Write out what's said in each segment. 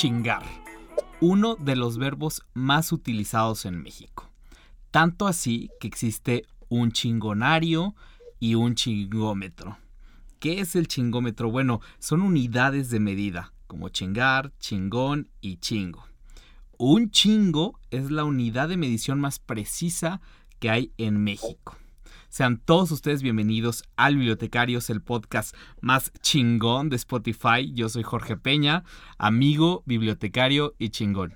Chingar, uno de los verbos más utilizados en México. Tanto así que existe un chingonario y un chingómetro. ¿Qué es el chingómetro? Bueno, son unidades de medida como chingar, chingón y chingo. Un chingo es la unidad de medición más precisa que hay en México. Sean todos ustedes bienvenidos al Bibliotecarios, el podcast más chingón de Spotify. Yo soy Jorge Peña, amigo, bibliotecario y chingón.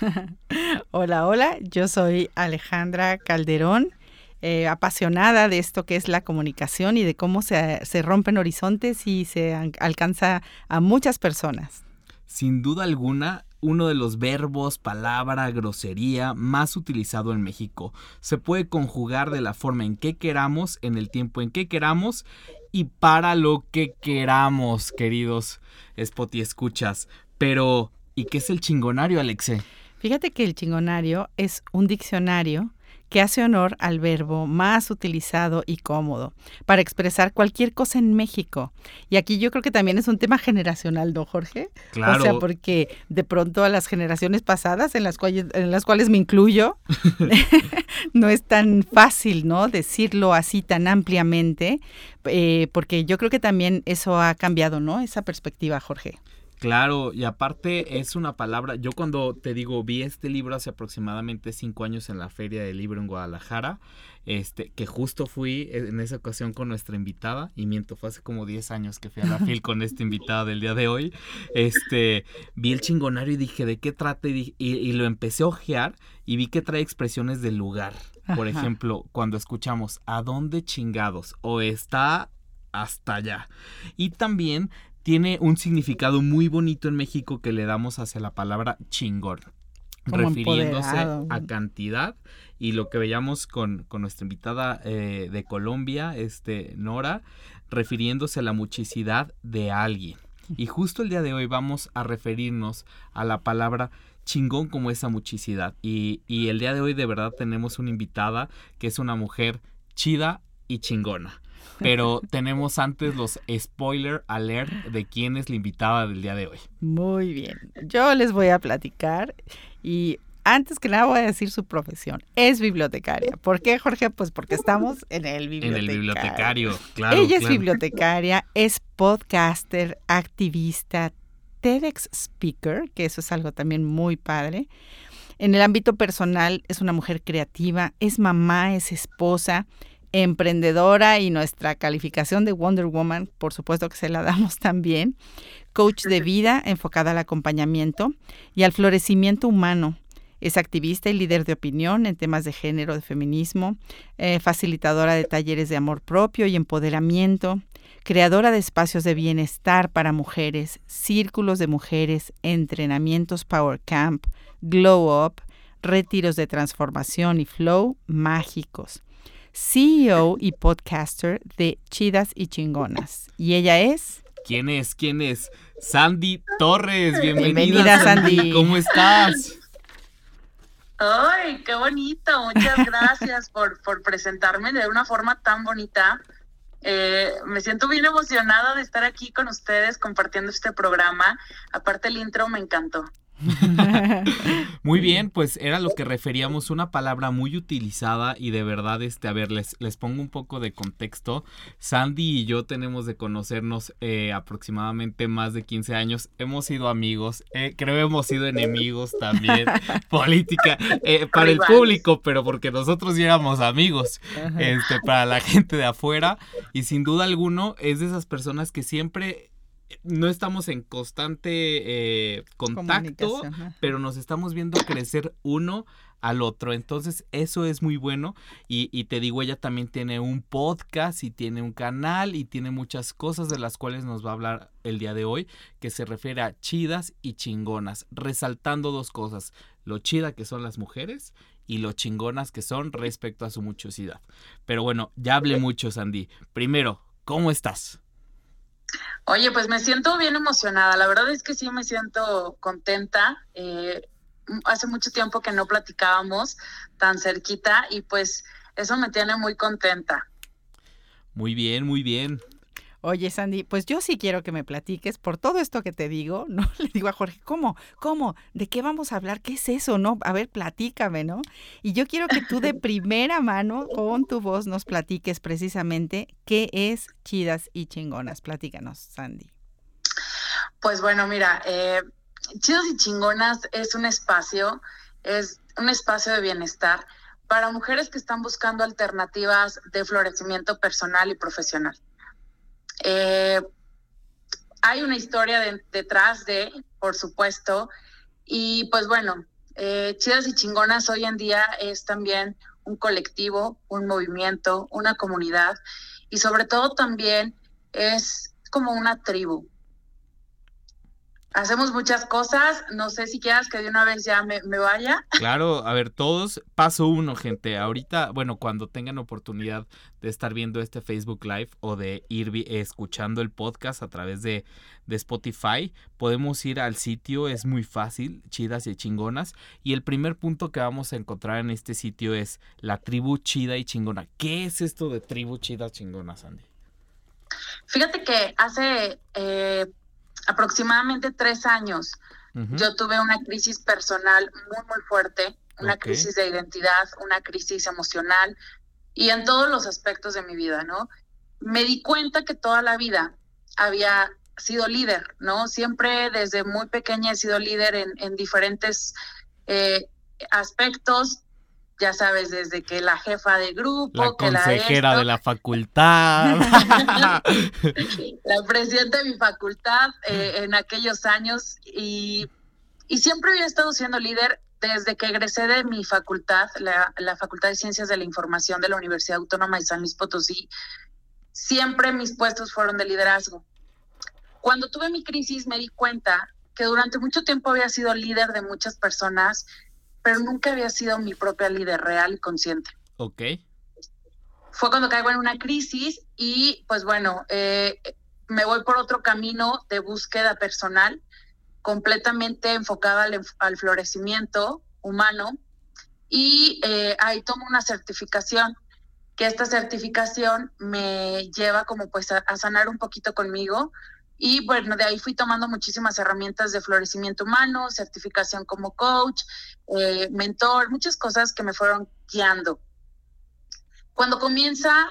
hola, hola, yo soy Alejandra Calderón eh, apasionada de esto que es la comunicación y de cómo se, rompen horizontes y se alcanza a muchas personas. Sin duda alguna, uno de los verbos, palabra, grosería más utilizado en México. Se puede conjugar de la forma en que queramos, en el tiempo en que queramos y para lo que queramos, queridos Spot y escuchas. Pero, ¿y qué es el chingonario, Alexe? Fíjate que el chingonario es un diccionario que hace honor al verbo más utilizado y cómodo para expresar cualquier cosa en México. Y aquí yo creo que también es un tema generacional, ¿no, Jorge? Claro. O sea, porque de pronto a las generaciones pasadas, en las cuales, en las cuales me incluyo, no es tan fácil, ¿no? Decirlo así tan ampliamente, eh, porque yo creo que también eso ha cambiado, ¿no? Esa perspectiva, Jorge. Claro, y aparte es una palabra, yo cuando te digo, vi este libro hace aproximadamente cinco años en la Feria del Libro en Guadalajara, este, que justo fui en esa ocasión con nuestra invitada, y miento, fue hace como diez años que fui a la FIL con esta invitada del día de hoy, este, vi el chingonario y dije, ¿de qué trata? Y, lo empecé a ojear y vi que trae expresiones del lugar. Por ejemplo, cuando escuchamos, ¿a dónde chingados? O está hasta allá. Y también tiene un significado muy bonito en México que le damos hacia la palabra chingón, refiriéndose a cantidad y lo que veíamos con, nuestra invitada eh, de Colombia, este, Nora, refiriéndose a la muchicidad de alguien. Y justo el día de hoy vamos a referirnos a la palabra chingón como esa muchicidad. Y, y el día de hoy de verdad tenemos una invitada que es una mujer chida y chingona. Pero tenemos antes los spoiler alert de quién es la invitada del día de hoy. Muy bien. Yo les voy a platicar y antes que nada voy a decir su profesión. Es bibliotecaria. ¿Por qué, Jorge? Pues porque estamos en el bibliotecario. En el bibliotecario, claro. Ella es bibliotecaria, es podcaster, activista, TEDx speaker, que eso es algo también muy padre. En el ámbito personal es una mujer creativa, es mamá, es esposa, emprendedora y nuestra calificación de Wonder Woman, por supuesto que se la damos también, coach de vida enfocada al acompañamiento y al florecimiento humano. Es activista y líder de opinión en temas de género, de feminismo, eh, facilitadora de talleres de amor propio y empoderamiento, creadora de espacios de bienestar para mujeres, círculos de mujeres, entrenamientos Power Camp, Glow Up, retiros de transformación y flow mágicos. CEO y podcaster de Chidas y Chingonas. ¿Y ella es? ¿Quién es? ¿Quién es? Sandy Torres. Bienvenida, Sandy. ¿Cómo estás? Ay, qué bonito. Muchas gracias por, por presentarme de una forma tan bonita. Eh, me siento bien emocionada de estar aquí con ustedes compartiendo este programa. Aparte el intro me encantó. muy bien, pues era lo que referíamos, una palabra muy utilizada y de verdad, este, a ver, les, les pongo un poco de contexto. Sandy y yo tenemos de conocernos eh, aproximadamente más de 15 años. Hemos sido amigos, eh, creo hemos sido enemigos también, política, eh, para el público, pero porque nosotros ya éramos amigos, este, para la gente de afuera. Y sin duda alguno es de esas personas que siempre no estamos en constante eh, contacto, pero nos estamos viendo crecer uno al otro. Entonces, eso es muy bueno. Y, y te digo, ella también tiene un podcast y tiene un canal y tiene muchas cosas de las cuales nos va a hablar el día de hoy, que se refiere a chidas y chingonas, resaltando dos cosas, lo chida que son las mujeres y lo chingonas que son respecto a su muchosidad. Pero bueno, ya hablé mucho, Sandy. Primero, ¿cómo estás? Oye, pues me siento bien emocionada. La verdad es que sí me siento contenta. Eh, hace mucho tiempo que no platicábamos tan cerquita y pues eso me tiene muy contenta. Muy bien, muy bien. Oye, Sandy, pues yo sí quiero que me platiques por todo esto que te digo, ¿no? Le digo a Jorge, ¿cómo? ¿Cómo? ¿De qué vamos a hablar? ¿Qué es eso, no? A ver, platícame, ¿no? Y yo quiero que tú de primera mano, con tu voz, nos platiques precisamente qué es Chidas y Chingonas. Platícanos, Sandy. Pues bueno, mira, eh, Chidos y Chingonas es un espacio, es un espacio de bienestar para mujeres que están buscando alternativas de florecimiento personal y profesional. Eh, hay una historia de- detrás de, por supuesto, y pues bueno, eh, Chidas y Chingonas hoy en día es también un colectivo, un movimiento, una comunidad y sobre todo también es como una tribu. Hacemos muchas cosas, no sé si quieras que de una vez ya me, me vaya. Claro, a ver, todos, paso uno, gente. Ahorita, bueno, cuando tengan oportunidad de estar viendo este Facebook Live o de ir escuchando el podcast a través de, de Spotify, podemos ir al sitio, es muy fácil, chidas y chingonas. Y el primer punto que vamos a encontrar en este sitio es la tribu chida y chingona. ¿Qué es esto de tribu chida chingona, Sandy? Fíjate que hace eh, aproximadamente tres años yo tuve una crisis personal muy, muy fuerte, una crisis de identidad, una crisis emocional y en todos los aspectos de mi vida, ¿no? Me di cuenta que toda la vida había sido líder, ¿no? Siempre desde muy pequeña he sido líder en, en diferentes eh, aspectos, ya sabes, desde que la jefa de grupo, La que consejera de la facultad. la presidenta de mi facultad eh, en aquellos años y, y siempre había estado siendo líder desde que egresé de mi facultad, la, la Facultad de Ciencias de la Información de la Universidad Autónoma de San Luis Potosí. Siempre mis puestos fueron de liderazgo. Cuando tuve mi crisis me di cuenta que durante mucho tiempo había sido líder de muchas personas, pero nunca había sido mi propia líder real y consciente ok. fue cuando caigo en una crisis y pues bueno, eh, me voy por otro camino de búsqueda personal completamente enfocada al, al florecimiento humano y eh, ahí tomo una certificación que esta certificación me lleva como pues a, a sanar un poquito conmigo y bueno, de ahí fui tomando muchísimas herramientas de florecimiento humano, certificación como coach, eh, mentor, muchas cosas que me fueron guiando cuando comienza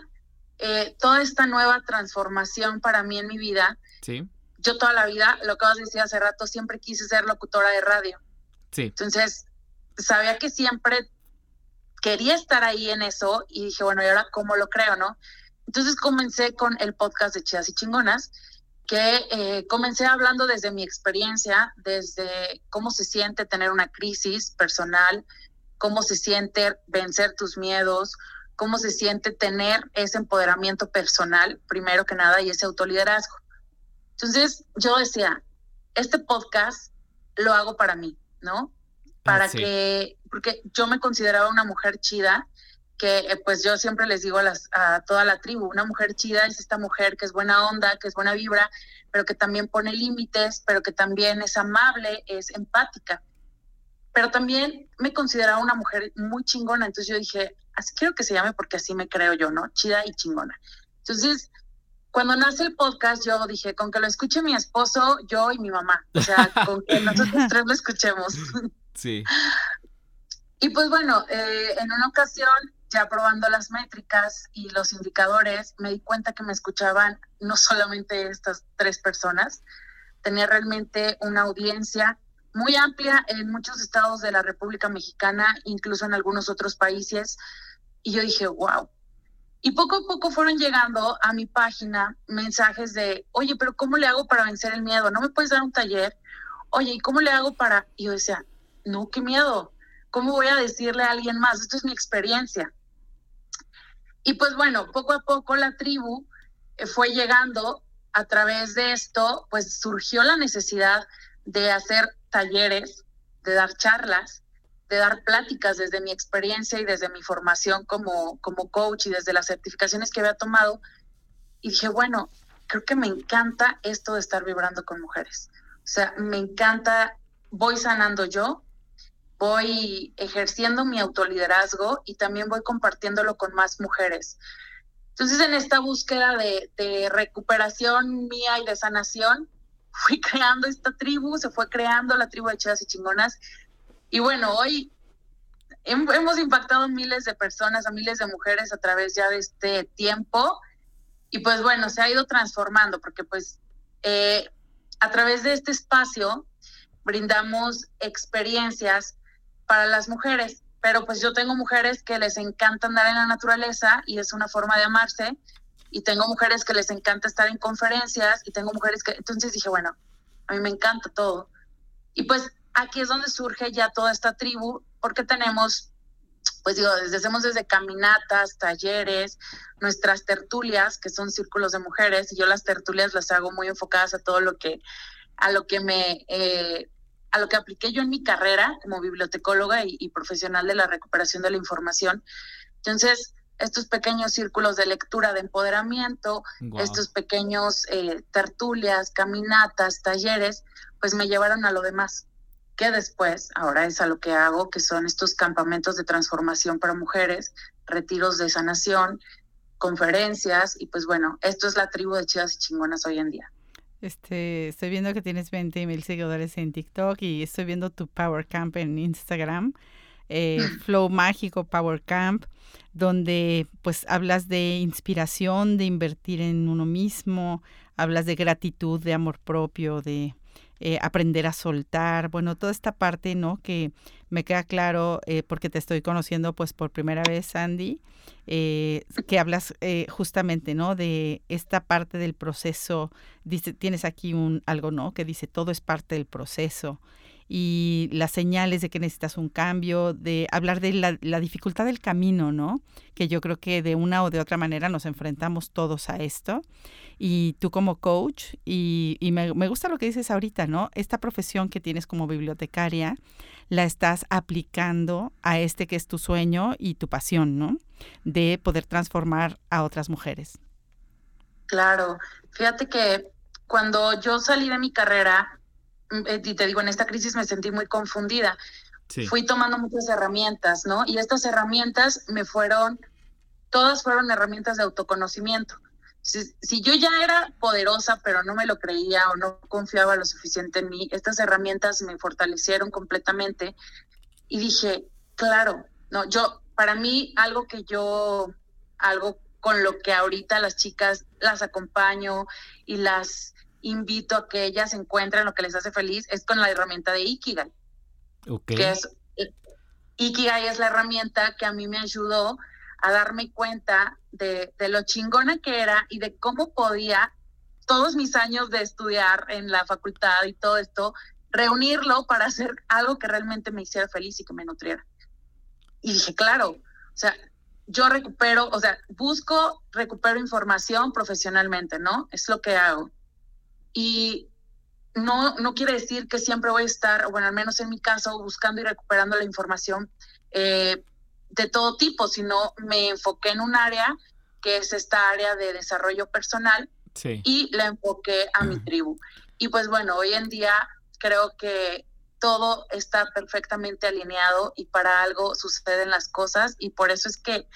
eh, toda esta nueva transformación para mí en mi vida, Sí, yo toda la vida, lo acabas de decir hace rato, siempre quise ser locutora de radio. sí. Entonces, sabía que siempre quería estar ahí en eso y dije, bueno, ¿y ahora cómo lo creo, no? Entonces comencé con el podcast de Chidas y Chingonas, que eh, comencé hablando desde mi experiencia, desde cómo se siente tener una crisis personal, cómo se siente vencer tus miedos, cómo se siente tener ese empoderamiento personal, primero que nada, y ese autoliderazgo. Entonces yo decía, este podcast lo hago para mí, ¿no? Para Sí. que, porque yo me consideraba una mujer chida, que eh, pues yo siempre les digo a, las, a toda la tribu, una mujer chida es esta mujer que es buena onda, que es buena vibra, pero que también pone límites, pero que también es amable, es empática. Pero también me consideraba una mujer muy chingona, entonces yo dije, así quiero que se llame porque así me creo yo, ¿no? Chida y chingona. Entonces, cuando nace el podcast, yo dije, con que lo escuche mi esposo, yo y mi mamá. O sea, con que nosotros tres lo escuchemos. Sí. Y pues bueno, eh, en una ocasión, ya probando las métricas y los indicadores, me di cuenta que me escuchaban no solamente estas tres personas, tenía realmente una audiencia muy amplia en muchos estados de la República Mexicana, incluso en algunos otros países. Y yo dije, wow, Y poco a poco fueron llegando a mi página mensajes de, oye, pero ¿cómo le hago para vencer el miedo? ¿No me puedes dar un taller? Oye, ¿y cómo le hago para...? Y yo decía, no, qué miedo. ¿Cómo voy a decirle a alguien más? Esto es mi experiencia. Y pues bueno, poco a poco la tribu eh, fue llegando a través de esto, pues surgió la necesidad de hacer talleres, de dar charlas, de dar pláticas desde mi experiencia y desde mi formación como, como coach y desde las certificaciones que había tomado. Y dije, bueno, creo que me encanta esto de estar vibrando con mujeres. O sea, me encanta, voy sanando yo, voy ejerciendo mi autoliderazgo y también voy compartiéndolo con más mujeres. Entonces, en esta búsqueda de, de recuperación mía y de sanación, fui creando esta tribu, se fue creando la tribu de chidas y chingonas. Y bueno, hoy hemos impactado a miles de personas, a miles de mujeres a través ya de este tiempo. Y pues bueno, se ha ido transformando porque pues eh, a través de este espacio brindamos experiencias para las mujeres. Pero pues yo tengo mujeres que les encanta andar en la naturaleza y es una forma de amarse y tengo mujeres que les encanta estar en conferencias y tengo mujeres que, entonces dije, bueno, a mí me encanta todo. Y pues aquí es donde surge ya toda esta tribu, porque tenemos, pues digo, desde, hacemos desde caminatas, talleres, nuestras tertulias, que son círculos de mujeres, y yo las tertulias las hago muy enfocadas a todo lo que, a lo que me, eh, a lo que apliqué yo en mi carrera como bibliotecóloga y, y profesional de la recuperación de la información. Entonces, estos pequeños círculos de lectura de empoderamiento, estos pequeños eh, tertulias, caminatas, talleres, pues me llevaron a lo demás, que después ahora es a lo que hago, que son estos campamentos de transformación para mujeres, retiros de sanación, conferencias, y pues bueno, esto es la tribu de chidas y chingonas hoy en día. Este, estoy viendo que tienes 20 mil seguidores en TikTok y estoy viendo tu Power Camp en Instagram. Eh, Flow Mágico Power Camp, donde pues hablas de inspiración, de invertir en uno mismo, hablas de gratitud, de amor propio, de eh, aprender a soltar, bueno, toda esta parte, ¿no? Que me queda claro eh, porque te estoy conociendo pues por primera vez, Sandy, que hablas justamente, ¿no? De esta parte del proceso, dice, tienes aquí un algo, ¿no? Que dice, todo es parte del proceso y las señales de que necesitas un cambio, de hablar de la, dificultad del camino, ¿no? Que yo creo que de una o de otra manera nos enfrentamos todos a esto. Y tú como coach, y, me, me gusta lo que dices ahorita, ¿no? Esta profesión que tienes como bibliotecaria, la estás aplicando a este que es tu sueño y tu pasión, ¿no? De poder transformar a otras mujeres. Claro, fíjate que cuando yo salí de mi carrera, y te digo, en esta crisis me sentí muy confundida. Fui tomando muchas herramientas, ¿no? Y estas herramientas me fueron, todas fueron herramientas de autoconocimiento. Si, si, yo ya era poderosa, pero no me lo creía o no confiaba lo suficiente en mí, estas herramientas me fortalecieron completamente y dije, claro, no, yo, para mí, algo que yo, algo con lo que ahorita las chicas las acompaño y las invito a que ellas encuentren lo que les hace feliz es con la herramienta de Ikigai. Que es, Ikigai es la herramienta que a mí me ayudó a darme cuenta de, de, lo chingona que era y de cómo podía todos mis años de estudiar en la facultad y todo esto, reunirlo para hacer algo que realmente me hiciera feliz y que me nutriera. Y dije, claro, o sea, yo recupero, o sea, busco, recupero información profesionalmente, ¿no? Es lo que hago. Y no, no quiere decir que siempre voy a estar, bueno, al menos en mi caso, buscando y recuperando la información eh, de todo tipo, sino me enfoqué en un área que es esta área de desarrollo personal y la enfoqué a mi tribu. Y pues bueno, hoy en día creo que todo está perfectamente alineado y para algo suceden las cosas y por eso es que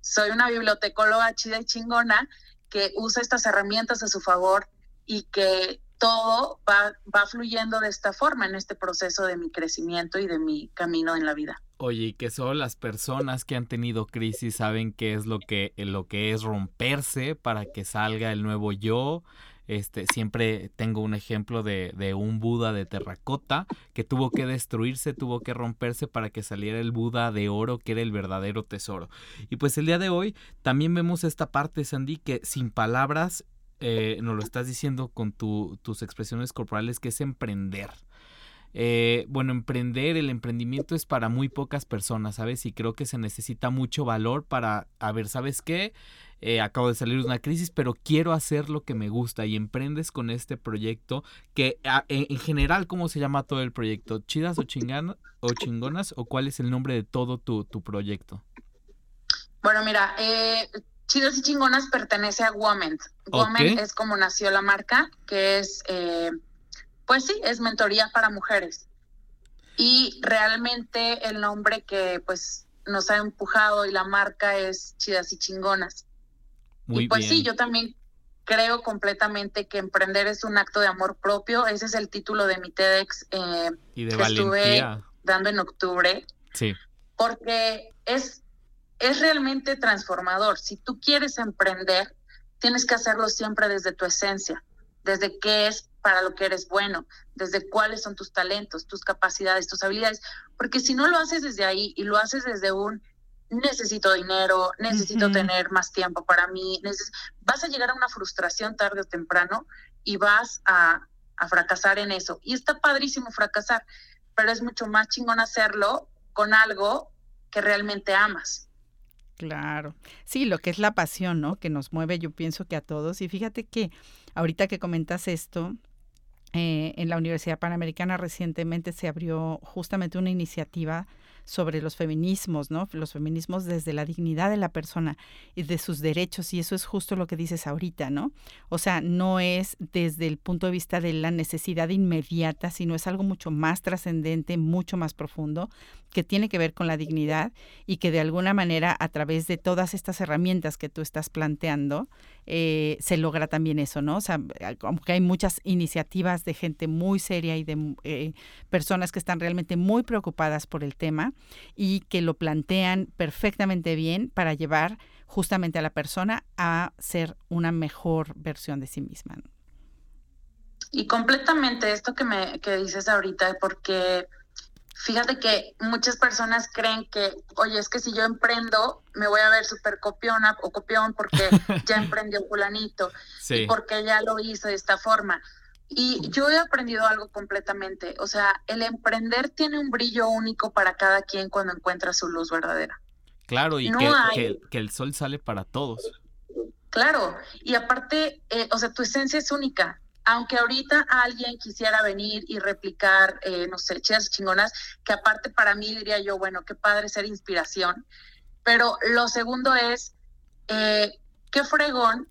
soy una bibliotecóloga chida y chingona que usa estas herramientas a su favor y que todo va, va fluyendo de esta forma en este proceso de mi crecimiento y de mi camino en la vida. Oye, y que solo las personas que han tenido crisis saben qué es lo que, lo que es romperse para que salga el nuevo yo, Este, siempre tengo un ejemplo de, de, un Buda de terracota que tuvo que destruirse, tuvo que romperse para que saliera el Buda de oro, que era el verdadero tesoro. Y pues el día de hoy también vemos esta parte, Sandy, que sin palabras eh, nos lo estás diciendo con tus expresiones corporales, que es emprender. Eh, bueno, emprender, el emprendimiento es para muy pocas personas, ¿sabes? Y creo que se necesita mucho valor para, a ver, ¿sabes qué? Eh, acabo de salir de una crisis, pero quiero hacer lo que me gusta y emprendes con este proyecto que en, general, ¿cómo se llama todo el proyecto? ¿Chidas o, chinganas, o chingonas? ¿O cuál es el nombre de todo tu, proyecto? Bueno, mira, eh, Chidas y Chingonas pertenece a Women. Women es como nació la marca, que es... Eh, pues sí, es mentoría para mujeres. Y realmente el nombre que pues nos ha empujado y la marca es Chidas y Chingonas. y pues sí, yo también creo completamente que emprender es un acto de amor propio. Ese es el título de mi TEDx eh, que estuve dando en octubre. Sí. Porque es, es realmente transformador. Si tú quieres emprender, tienes que hacerlo siempre desde tu esencia, desde qué es para lo que eres bueno, desde cuáles son tus talentos, tus capacidades, tus habilidades, porque si no lo haces desde ahí y lo haces desde un necesito dinero, necesito tener más tiempo para mí, vas a llegar a una frustración tarde o temprano y vas a, a fracasar en eso. Y está padrísimo fracasar, pero es mucho más chingón hacerlo con algo que realmente amas. Claro. Sí, lo que es la pasión, ¿no? Que nos mueve, yo pienso que a todos. Y fíjate que ahorita que comentas esto, eh, en la Universidad Panamericana recientemente se abrió justamente una iniciativa sobre los feminismos, ¿no? Los feminismos desde la dignidad de la persona y de sus derechos, y eso es justo lo que dices ahorita, ¿no? O sea, no es desde el punto de vista de la necesidad inmediata, sino es algo mucho más trascendente, mucho más profundo, que tiene que ver con la dignidad y que de alguna manera a través de todas estas herramientas que tú estás planteando, eh, se logra también eso, ¿no? O sea, aunque hay muchas iniciativas de gente muy seria y de eh, personas que están realmente muy preocupadas por el tema y que lo plantean perfectamente bien para llevar justamente a la persona a ser una mejor versión de sí misma. Y completamente esto que me que dices ahorita, porque Fíjate que muchas personas creen que, oye, es que si yo emprendo, me voy a ver súper copiona o copión porque ya emprendió fulanito y porque ya lo hizo de esta forma. Y yo he aprendido algo completamente, o sea, el emprender tiene un brillo único para cada quien cuando encuentra su luz verdadera. Claro, y que, que, el sol sale para todos. Claro, y aparte, eh, o sea, tu esencia es única aunque ahorita alguien quisiera venir y replicar, eh, no sé, chidas chingonas, que aparte para mí diría yo, bueno, qué padre ser inspiración, pero lo segundo es, eh, qué fregón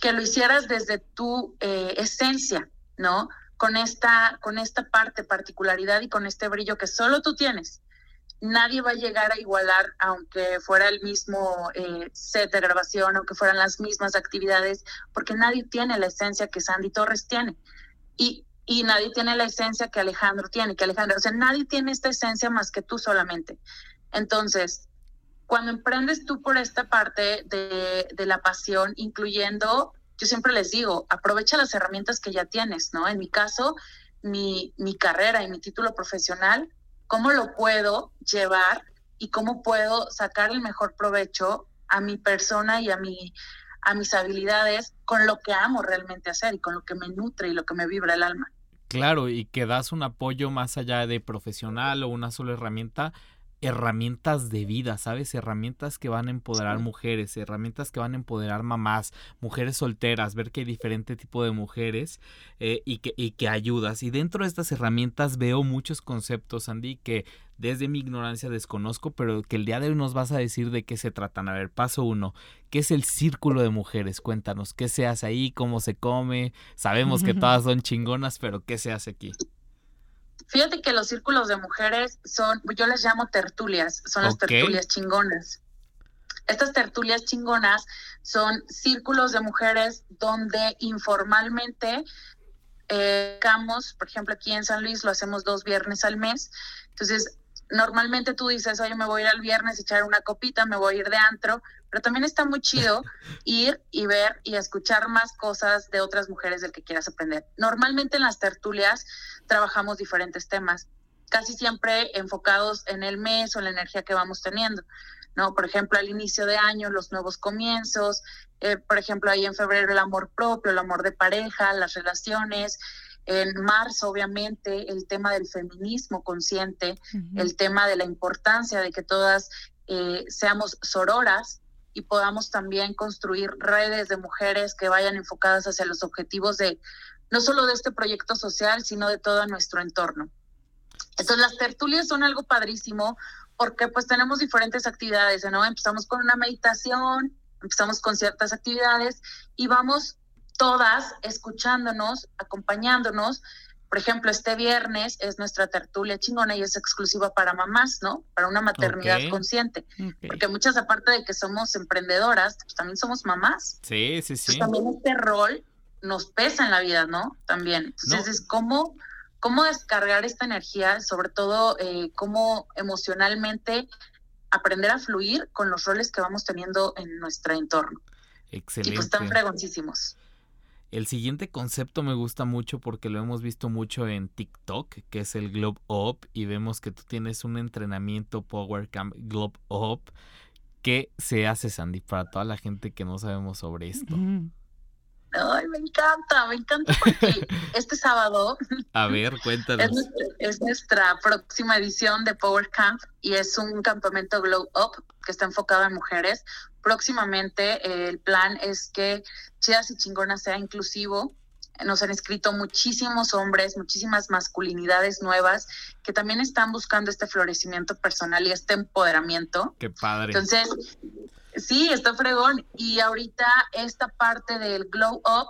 que lo hicieras desde tu eh, esencia, ¿no? Con esta, con esta parte, particularidad y con este brillo que solo tú tienes nadie va a llegar a igualar, aunque fuera el mismo eh, set de grabación, aunque fueran las mismas actividades, porque nadie tiene la esencia que Sandy Torres tiene. Y, y nadie tiene la esencia que Alejandro tiene, que Alejandro, o sea, nadie tiene esta esencia más que tú solamente. Entonces, cuando emprendes tú por esta parte de, de la pasión, incluyendo, yo siempre les digo, aprovecha las herramientas que ya tienes, ¿no? En mi caso, mi, mi carrera y mi título profesional cómo lo puedo llevar y cómo puedo sacar el mejor provecho a mi persona y a mi a mis habilidades con lo que amo realmente hacer y con lo que me nutre y lo que me vibra el alma. Claro, y que das un apoyo más allá de profesional o una sola herramienta, herramientas de vida, ¿sabes? Herramientas que van a empoderar mujeres, herramientas que van a empoderar mamás, mujeres solteras, ver que hay diferente tipo de mujeres eh, y, que, y que ayudas. Y dentro de estas herramientas veo muchos conceptos, Andy, que desde mi ignorancia desconozco, pero que el día de hoy nos vas a decir de qué se tratan. A ver, paso uno, ¿qué es el círculo de mujeres? Cuéntanos, ¿qué se hace ahí? ¿Cómo se come? Sabemos que todas son chingonas, pero ¿qué se hace aquí? Fíjate que los círculos de mujeres son, yo les llamo tertulias, son las tertulias chingonas. Estas tertulias chingonas son círculos de mujeres donde informalmente eh, por ejemplo, aquí en San Luis lo hacemos dos viernes al mes. Entonces, normalmente tú dices, oye, me voy a ir al viernes a echar una copita, me voy a ir de antro, pero también está muy chido ir y ver y escuchar más cosas de otras mujeres del que quieras aprender. Normalmente en las tertulias trabajamos diferentes temas, casi siempre enfocados en el mes o en la energía que vamos teniendo. ¿no? Por ejemplo, al inicio de año, los nuevos comienzos, eh, por ejemplo, ahí en febrero el amor propio, el amor de pareja, las relaciones, en marzo, obviamente, el tema del feminismo consciente, el tema de la importancia de que todas eh, seamos sororas y podamos también construir redes de mujeres que vayan enfocadas hacia los objetivos de no solo de este proyecto social, sino de todo nuestro entorno. Entonces las tertulias son algo padrísimo porque pues tenemos diferentes actividades, ¿no? Empezamos con una meditación, empezamos con ciertas actividades y vamos todas escuchándonos, acompañándonos. Por ejemplo, este viernes es nuestra tertulia chingona y es exclusiva para mamás, ¿no? Para una maternidad consciente. Porque muchas, aparte de que somos emprendedoras, pues también somos mamás. Sí, sí, sí. también este rol nos pesa en la vida, ¿no? También. Entonces, es como cómo descargar esta energía, sobre todo eh, cómo emocionalmente aprender a fluir con los roles que vamos teniendo en nuestro entorno. Excelente. Y pues están fregoncísimos. El siguiente concepto me gusta mucho porque lo hemos visto mucho en TikTok, que es el Globe Up, y vemos que tú tienes un entrenamiento Power Camp Globe Up. ¿Qué se hace, Sandy, para toda la gente que no sabemos sobre esto? Ay, me encanta, me encanta porque este sábado. A ver, cuéntanos. Es nuestra, próxima edición de Power Camp y es un campamento Glow Up que está enfocado en mujeres. Próximamente eh, el plan es que Chidas y Chingonas sea inclusivo. Nos han escrito muchísimos hombres, muchísimas masculinidades nuevas que también están buscando este florecimiento personal y este empoderamiento. Qué padre. Entonces, Sí, está fregón. Y ahorita esta parte del glow up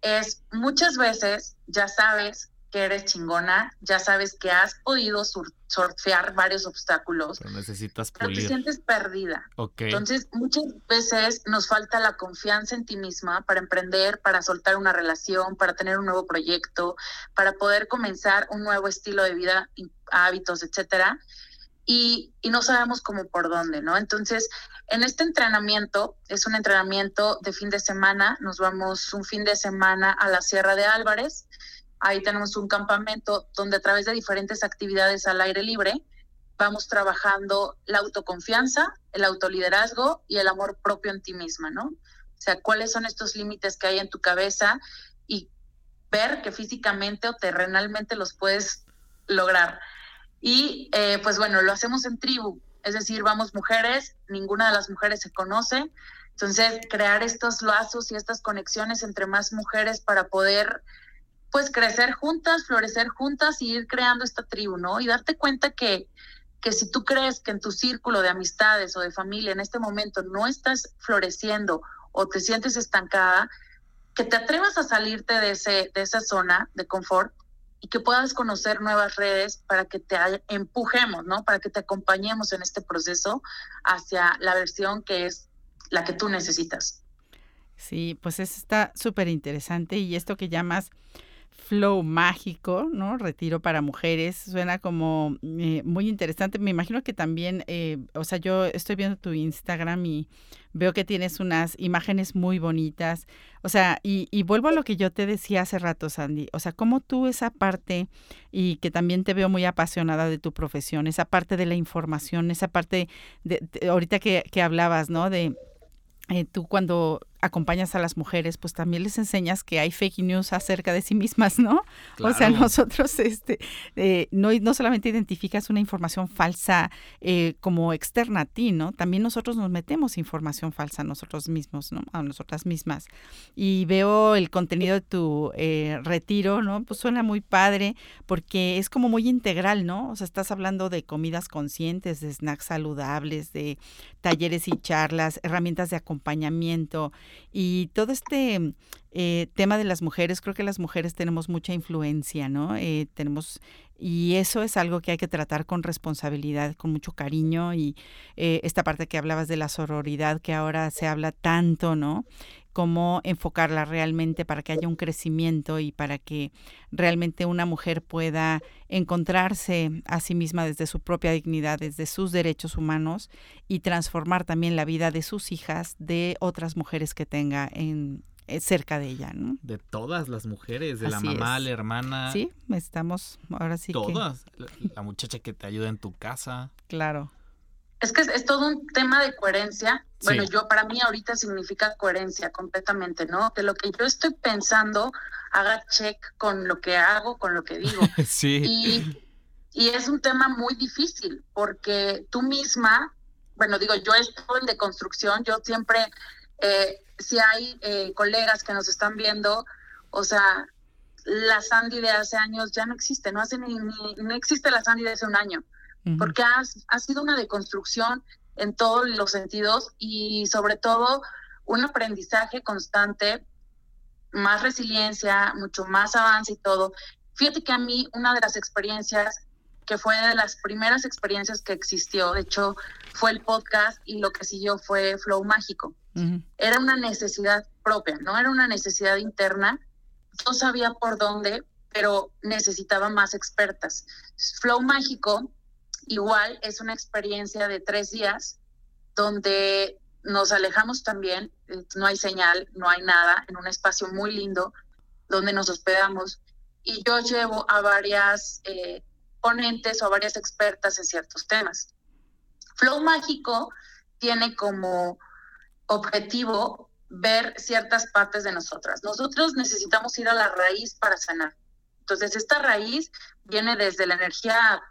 es muchas veces, ya sabes que eres chingona, ya sabes que has podido surfear varios obstáculos. Pero necesitas Pero te sientes perdida. Okay. Entonces, muchas veces nos falta la confianza en ti misma para emprender, para soltar una relación, para tener un nuevo proyecto, para poder comenzar un nuevo estilo de vida, hábitos, etcétera y, no sabemos cómo por dónde, ¿no? Entonces, en este entrenamiento, es un entrenamiento de fin de semana, nos vamos un fin de semana a la Sierra de Álvarez, ahí tenemos un campamento donde a través de diferentes actividades al aire libre, vamos trabajando la autoconfianza, el autoliderazgo y el amor propio en ti misma, ¿no? O sea, cuáles son estos límites que hay en tu cabeza y ver que físicamente o terrenalmente los puedes lograr. Y eh, pues bueno, lo hacemos en tribu, es decir, vamos mujeres, ninguna de las mujeres se conoce. Entonces, crear estos lazos y estas conexiones entre más mujeres para poder pues crecer juntas, florecer juntas y ir creando esta tribu, ¿no? Y darte cuenta que, que si tú crees que en tu círculo de amistades o de familia en este momento no estás floreciendo o te sientes estancada, que te atrevas a salirte de, ese, de esa zona de confort y que puedas conocer nuevas redes para que te empujemos, ¿no? Para que te acompañemos en este proceso hacia la versión que es la que tú necesitas. Sí, pues eso está súper interesante y esto que llamas flow mágico, ¿no? Retiro para mujeres, suena como eh, muy interesante. Me imagino que también, eh, o sea, yo estoy viendo tu Instagram y veo que tienes unas imágenes muy bonitas. O sea, y, y, vuelvo a lo que yo te decía hace rato, Sandy. O sea, cómo tú esa parte, y que también te veo muy apasionada de tu profesión, esa parte de la información, esa parte de, ahorita que, que hablabas, ¿no? De eh, tú cuando acompañas a las mujeres, pues también les enseñas que hay fake news acerca de sí mismas, ¿no? O sea, nosotros, este, eh, no, no solamente identificas una información falsa eh, como externa a ti, ¿no? También nosotros nos metemos información falsa a nosotros mismos, ¿no? A nosotras mismas. Y veo el contenido de tu eh, retiro, ¿no? Pues suena muy padre porque es como muy integral, ¿no? O sea, estás hablando de comidas conscientes, de snacks saludables, de talleres y charlas, herramientas de acompañamiento, y todo este eh, tema de las mujeres, creo que las mujeres tenemos mucha influencia, ¿no? Eh, tenemos, y eso es algo que hay que tratar con responsabilidad, con mucho cariño, y eh, esta parte que hablabas de la sororidad, que ahora se habla tanto, ¿no? Cómo enfocarla realmente para que haya un crecimiento y para que realmente una mujer pueda encontrarse a sí misma desde su propia dignidad, desde sus derechos humanos y transformar también la vida de sus hijas, de otras mujeres que tenga en, eh, cerca de ella, ¿no? De todas las mujeres, de la mamá, la hermana. Sí, estamos ahora sí. Todas. La, muchacha que te ayuda en tu casa. Claro. Es que es, todo un tema de coherencia. Bueno, yo para mí ahorita significa coherencia completamente, ¿no? Que lo que yo estoy pensando haga check con lo que hago, con lo que digo. sí. Y, y es un tema muy difícil porque tú misma, bueno, digo, yo estoy en deconstrucción, yo siempre eh, si hay eh, colegas que nos están viendo, o sea, la Sandy de hace años ya no existe, no, hace ni, no existe la Sandy de hace un año, porque ha, ha sido una deconstrucción en todos los sentidos y sobre todo un aprendizaje constante, más resiliencia, mucho más avance y todo. Fíjate que a mí una de las experiencias que fue de las primeras experiencias que existió, de hecho fue el podcast y lo que siguió fue Flow Mágico. Era una necesidad propia, no era una necesidad interna. Yo sabía por dónde, pero necesitaba más expertas. Flow Mágico igual es una experiencia de tres días donde nos alejamos también, eh, no hay señal, no hay nada, en un espacio muy lindo donde nos hospedamos y yo llevo a varias eh, ponentes o a varias expertas en ciertos temas. Flow Mágico tiene como objetivo ver ciertas partes de nosotras. Nosotros necesitamos ir a la raíz para sanar. Entonces, esta raíz viene desde la energía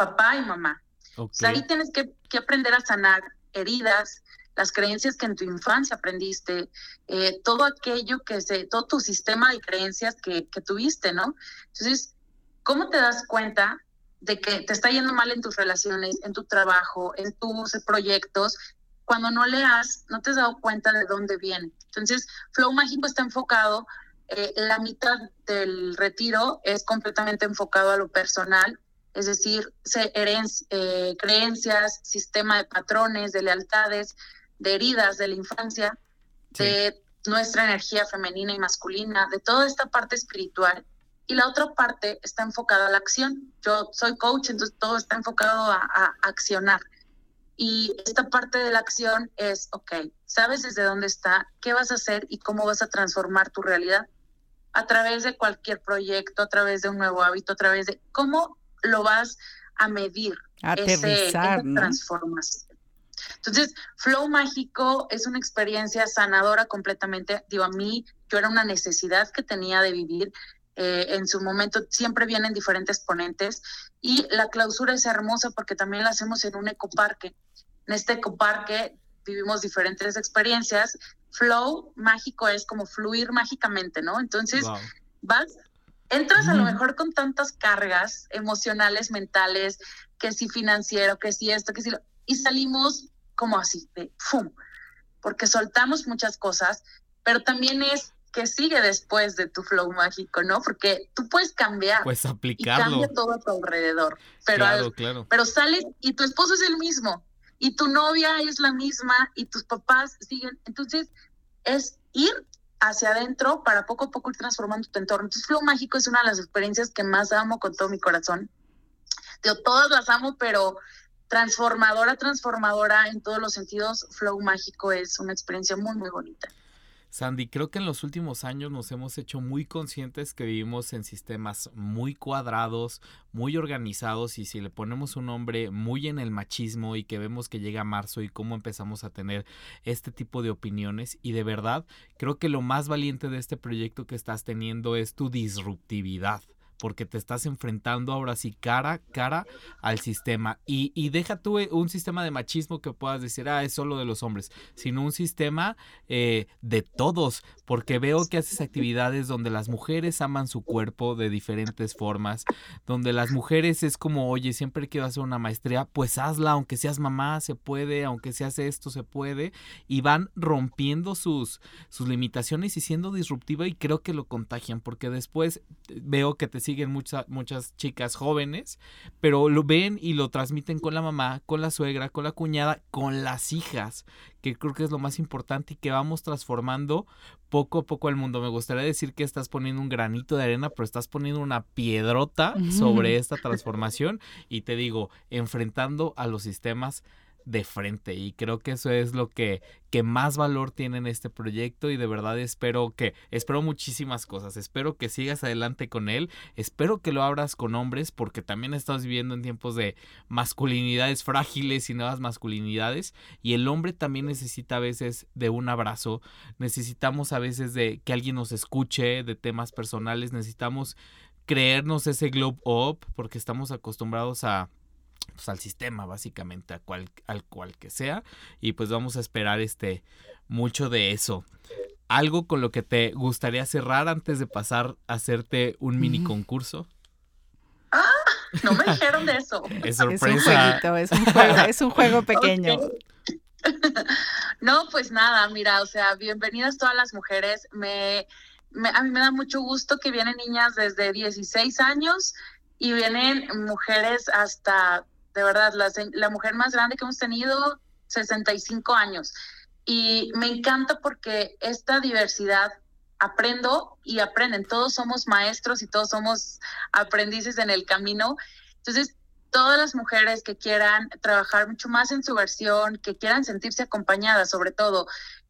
papá y mamá. ahí tienes que, aprender a sanar heridas, las creencias que en tu infancia aprendiste, eh, todo aquello que se, todo tu sistema de creencias que, que tuviste, ¿no? Entonces, ¿cómo te das cuenta de que te está yendo mal en tus relaciones, en tu trabajo, en tus proyectos, cuando no le has, no te has dado cuenta de dónde viene. Entonces, Flow Mágico está enfocado, eh, la mitad del retiro es completamente enfocado a lo personal, es decir, eh, creencias, sistema de patrones, de lealtades, de heridas de la infancia, de nuestra energía femenina y masculina, de toda esta parte espiritual. Y la otra parte está enfocada a la acción. Yo soy coach, entonces todo está enfocado a accionar. Y esta parte de la acción es, ok, sabes desde dónde está, qué vas a hacer y cómo vas a transformar tu realidad a través de cualquier proyecto, a través de un nuevo hábito, a través de cómo lo vas a medir ese, esa transformación. Entonces, Flow Mágico es una experiencia sanadora completamente. Digo, a mí, yo era una necesidad que tenía de vivir. Eh, en su momento siempre vienen diferentes ponentes y la clausura es hermosa porque también la hacemos en un ecoparque. En este ecoparque vivimos diferentes experiencias. Flow mágico es como fluir mágicamente, ¿no? Entonces, vas, entras a lo mejor con tantas cargas emocionales, mentales, que si financiero, que si esto, que si lo, y salimos como así, de ¡fum! Porque soltamos muchas cosas, pero también es que sigue después de tu flow mágico, ¿no? Porque tú puedes cambiar. Pues aplicarlo. Y cambia todo a tu alrededor. Pero, claro, claro. pero sales y tu esposo es el mismo y tu novia es la misma y tus papás siguen. Entonces, es ir hacia adentro para poco a poco ir transformando tu entorno. Entonces, Flow Mágico es una de las experiencias que más amo con todo mi corazón. Yo todas las amo, pero transformadora, transformadora en todos los sentidos, Flow Mágico es una experiencia muy, muy bonita. Sandy, creo que en los últimos años nos hemos hecho muy conscientes que vivimos en sistemas muy cuadrados, muy organizados y si le ponemos un nombre muy en el machismo y que vemos que llega marzo y cómo empezamos a tener este tipo de opiniones y de verdad creo que lo más valiente de este proyecto que estás teniendo es tu disruptividad porque te estás enfrentando ahora sí cara a cara al sistema. Y, y, deja tú eh, un sistema de machismo que puedas decir, ah, es solo de los hombres, sino un sistema eh, de todos, porque veo que haces actividades donde las mujeres aman su cuerpo de diferentes formas, donde las mujeres es como, oye, siempre quiero hacer una maestría, pues hazla, aunque seas mamá, se puede, aunque seas esto, se puede, y van rompiendo sus, sus limitaciones y siendo disruptiva y creo que lo contagian, porque después veo que te siguen muchas muchas chicas jóvenes, pero lo ven y lo transmiten con la mamá, con la suegra, con la cuñada, con las hijas, que creo que es lo más importante y que vamos transformando poco a poco el mundo. Me gustaría decir que estás poniendo un granito de arena, pero estás poniendo una piedrota sobre esta transformación y te digo, enfrentando a los sistemas de frente y creo que eso es lo que, que más valor tiene en este proyecto y de verdad espero que, espero muchísimas cosas, espero que sigas adelante con él, espero que lo abras con hombres porque también estamos viviendo en tiempos de masculinidades frágiles y nuevas masculinidades y el hombre también necesita a veces de un abrazo, necesitamos a veces de que alguien nos escuche de temas personales, necesitamos creernos ese globe up porque estamos acostumbrados a pues, al sistema básicamente, a cual, al cual que sea. Y pues vamos a esperar este mucho de eso. ¿Algo con lo que te gustaría cerrar antes de pasar a hacerte un mini concurso? Ah, no me dijeron de eso. Es sorpresa. Es un es un juego, es un juego pequeño. No, pues nada, mira, o sea, bienvenidas todas las mujeres. Me, me, a mí me da mucho gusto que vienen niñas desde 16 años y vienen mujeres hasta de verdad, la, la mujer más grande que hemos tenido, 65 años. Y me encanta porque esta diversidad aprendo y aprenden. Todos somos maestros y todos somos aprendices en el camino. Entonces, todas las mujeres que quieran trabajar mucho más en su versión, que quieran sentirse acompañadas, sobre todo,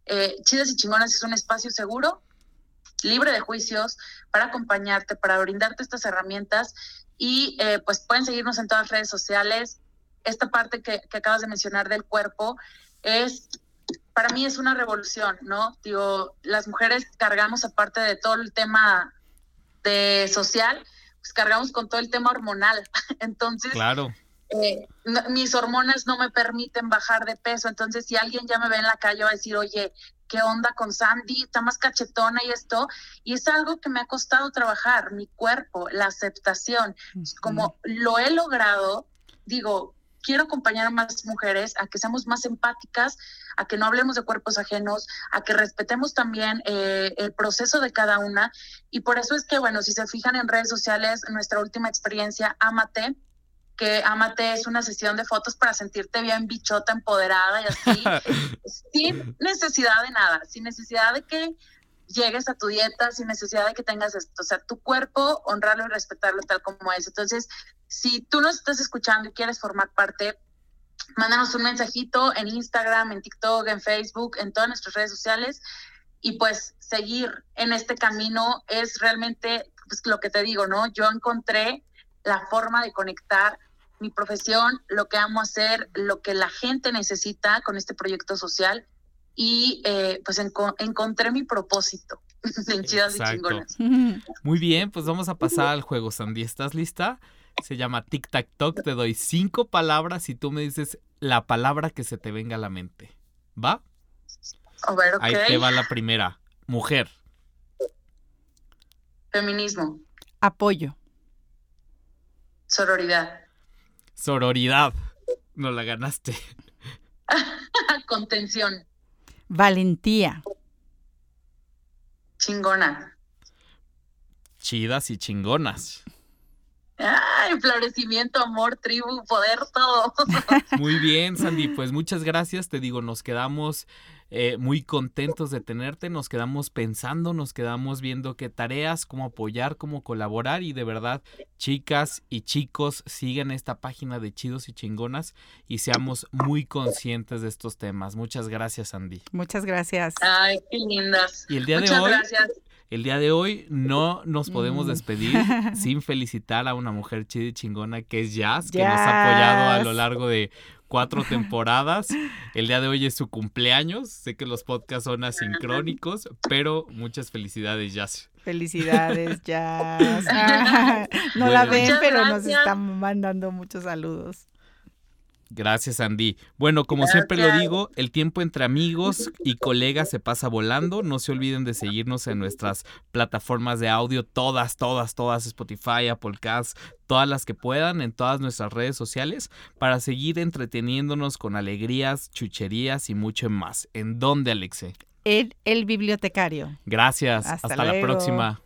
eh, Chidas y Chingonas es un espacio seguro, libre de juicios, para acompañarte, para brindarte estas herramientas y eh, pues pueden seguirnos en todas las redes sociales. Esta parte que, acabas de mencionar del cuerpo es, para mí es una revolución, ¿no? Digo, las mujeres cargamos aparte de todo el tema de social, pues cargamos con todo el tema hormonal. Entonces, claro. Eh, mis hormonas no me permiten bajar de peso. Entonces, si alguien ya me ve en la calle, va a decir, oye, qué onda con Sandy, está más cachetona y esto. Y es algo que me ha costado trabajar, mi cuerpo, la aceptación. Como lo he logrado, digo, quiero acompañar a más mujeres a que seamos más empáticas, a que no hablemos de cuerpos ajenos, a que respetemos también eh, el proceso de cada una. Y por eso es que, bueno, si se fijan en redes sociales, nuestra última experiencia, Amate, que Amate es una sesión de fotos para sentirte bien bichota, empoderada y así, sin necesidad de nada, sin necesidad de que llegues a tu dieta, sin necesidad de que tengas esto. O sea, tu cuerpo, honrarlo y respetarlo tal como es. Entonces, si tú nos estás escuchando y quieres formar parte, mándanos un mensajito en Instagram, en TikTok, en Facebook, en todas nuestras redes sociales. Y pues seguir en este camino es realmente pues, lo que te digo, ¿no? Yo encontré la forma de conectar mi profesión, lo que amo hacer, lo que la gente necesita con este proyecto social y eh, pues encontré mi propósito en Chidas y Chingonas. Muy bien, pues vamos a pasar al juego, Sandy. ¿Estás lista? Se llama Tic Tac Toc. Te doy cinco palabras y tú me dices la palabra que se te venga a la mente. ¿Va? A ver, Ahí te va la primera. Mujer. Feminismo. Apoyo. Sororidad. Sororidad. No la ganaste. Contención. Valentía. Chingona. Chidas y chingonas. Ay, florecimiento, amor, tribu, poder, todo. Muy bien, Sandy, pues muchas gracias. Te digo, nos quedamos eh, muy contentos de tenerte, nos quedamos pensando, nos quedamos viendo qué tareas, cómo apoyar, cómo colaborar y de verdad, chicas y chicos, sigan esta página de Chidos y Chingonas y seamos muy conscientes de estos temas. Muchas gracias, Andy. Muchas gracias. Ay, qué lindas. Y el día Muchas de hoy... Gracias. El día de hoy no nos podemos Mm. despedir sin felicitar a una mujer chida y chingona que es Jazz, que nos ha apoyado a lo largo de cuatro temporadas. El día de hoy es su cumpleaños. Sé que los podcasts son asincrónicos, pero muchas felicidades, Jazz. Felicidades, Jazz. Ah, no la ven, pero nos están mandando muchos saludos. Gracias, Andy. Bueno, como siempre lo digo, el tiempo entre amigos y colegas se pasa volando. No se olviden de seguirnos en nuestras plataformas de audio, todas, todas, todas, Spotify, Apple Cast, todas las que puedan, en todas nuestras redes sociales, para seguir entreteniéndonos con alegrías, chucherías y mucho más. ¿En dónde, Alexe? El, el bibliotecario. Gracias. Hasta Hasta la próxima.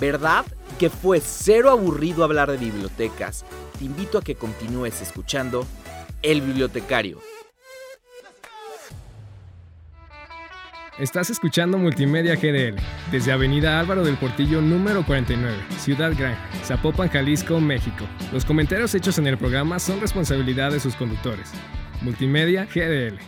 ¿Verdad que fue cero aburrido hablar de bibliotecas? Te invito a que continúes escuchando El Bibliotecario. Estás escuchando Multimedia GDL desde Avenida Álvaro del Portillo número 49, Ciudad Gran, Zapopan, Jalisco, México. Los comentarios hechos en el programa son responsabilidad de sus conductores. Multimedia GDL.